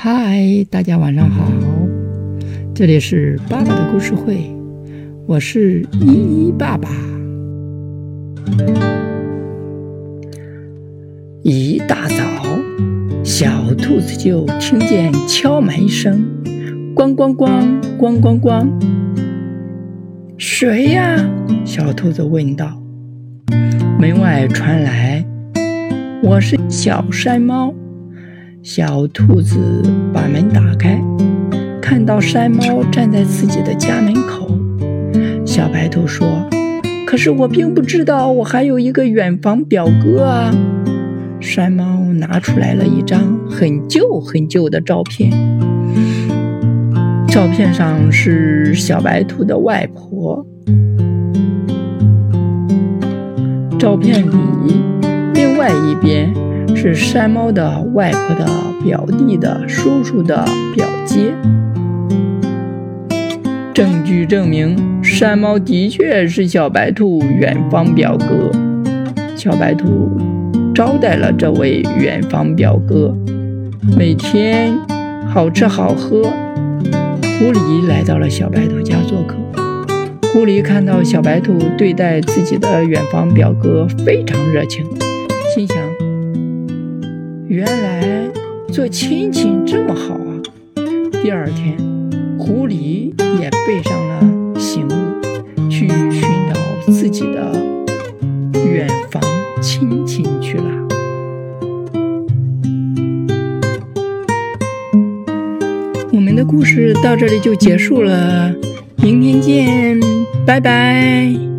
嗨，大家晚上好，这里是爸爸的故事会，我是依依爸爸。一大早，小兔子就听见敲门声，咣咣咣，咣咣咣。谁呀？小兔子问道。门外传来：“我是小山猫。”小兔子把门打开，看到山猫站在自己的家门口。小白兔说：“可是我并不知道，我还有一个远房表哥啊。”山猫拿出来了一张很旧很旧的照片，照片上是小白兔的外婆。照片里另外一边是山猫的外婆的表弟的叔叔的表姐。证据证明，山猫的确是小白兔远方表哥。小白兔招待了这位远方表哥，每天好吃好喝。狐狸来到了小白兔家做客。狐狸看到小白兔对待自己的远方表哥非常热情，心想：原来做亲戚这么好啊！第二天，狐狸也背上了行李，去寻找自己的远房亲戚去了。我们的故事到这里就结束了。明天见，拜拜。